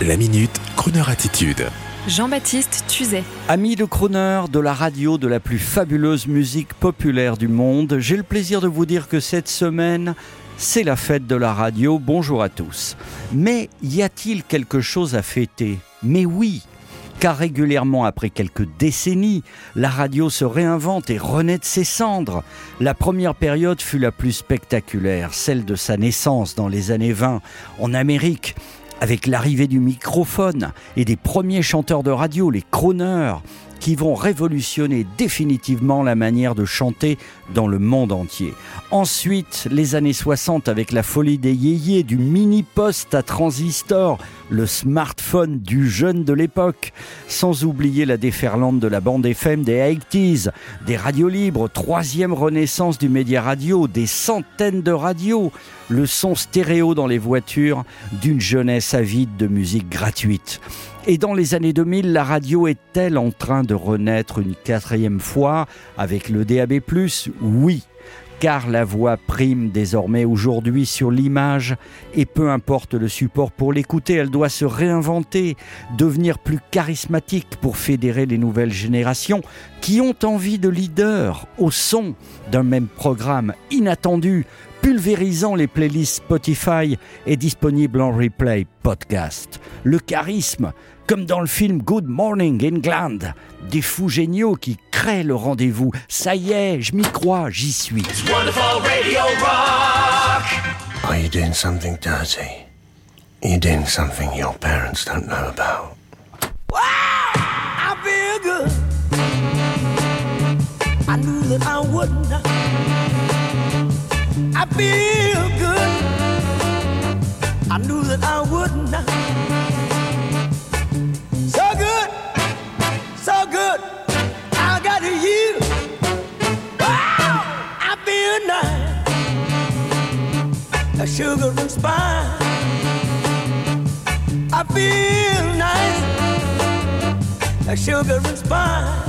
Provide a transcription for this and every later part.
La minute, Kroneur attitude. Jean-Baptiste Tuzet. Ami de crooner de la radio de la plus fabuleuse musique populaire du monde, j'ai le plaisir de vous dire que cette semaine, c'est la fête de la radio. Bonjour à tous. Mais y a-t-il quelque chose à fêter? Mais oui car régulièrement après quelques décennies, la radio se réinvente et renaît de ses cendres. La première période fut la plus spectaculaire, celle de sa naissance dans les années 20 en Amérique, avec l'arrivée du microphone et des premiers chanteurs de radio, les crooners, qui vont révolutionner définitivement la manière de chanter dans le monde entier. Ensuite, les années 60 avec la folie des yéyés, du mini-poste à transistor, le smartphone du jeune de l'époque, sans oublier la déferlante de la bande FM des 80s, des radios libres, troisième renaissance du média radio, des centaines de radios, le son stéréo dans les voitures d'une jeunesse avide de musique gratuite. Et dans les années 2000, la radio est-elle en train de renaître une quatrième fois avec le DAB ⁇ Oui, car la voix prime désormais aujourd'hui sur l'image et peu importe le support pour l'écouter, elle doit se réinventer, devenir plus charismatique pour fédérer les nouvelles générations qui ont envie de leaders au son d'un même programme inattendu, pulvérisant les playlists Spotify et disponible en replay podcast. Le charisme, comme dans le film Good Morning England, des fous géniaux qui créent le rendez-vous. Ça y est, je m'y crois, j'y suis. Are you doing something dirty? Are you doing something your parents don't know about? I feel good. I knew that I wouldn't. I feel good. I knew that I wouldn't. So good, so good. I got you. Wow, I feel nice. A sugar and spice. I feel nice. A sugar and spice.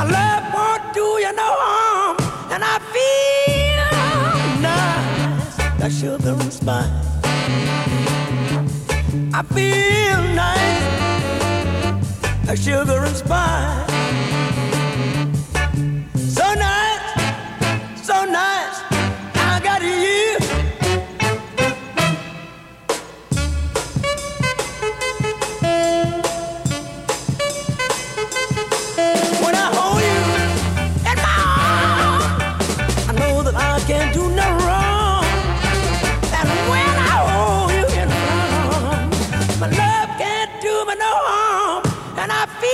My love won't do you no harm. And I feel nice, like sugar and spice. I feel nice, like sugar and spice.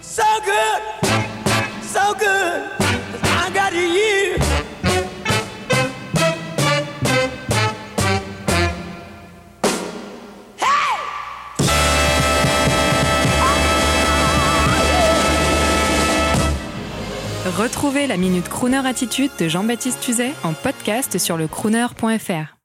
So good, so good. Retrouvez la Minute Crooner Attitude de Jean-Baptiste Tuzet en podcast sur le crooner.fr.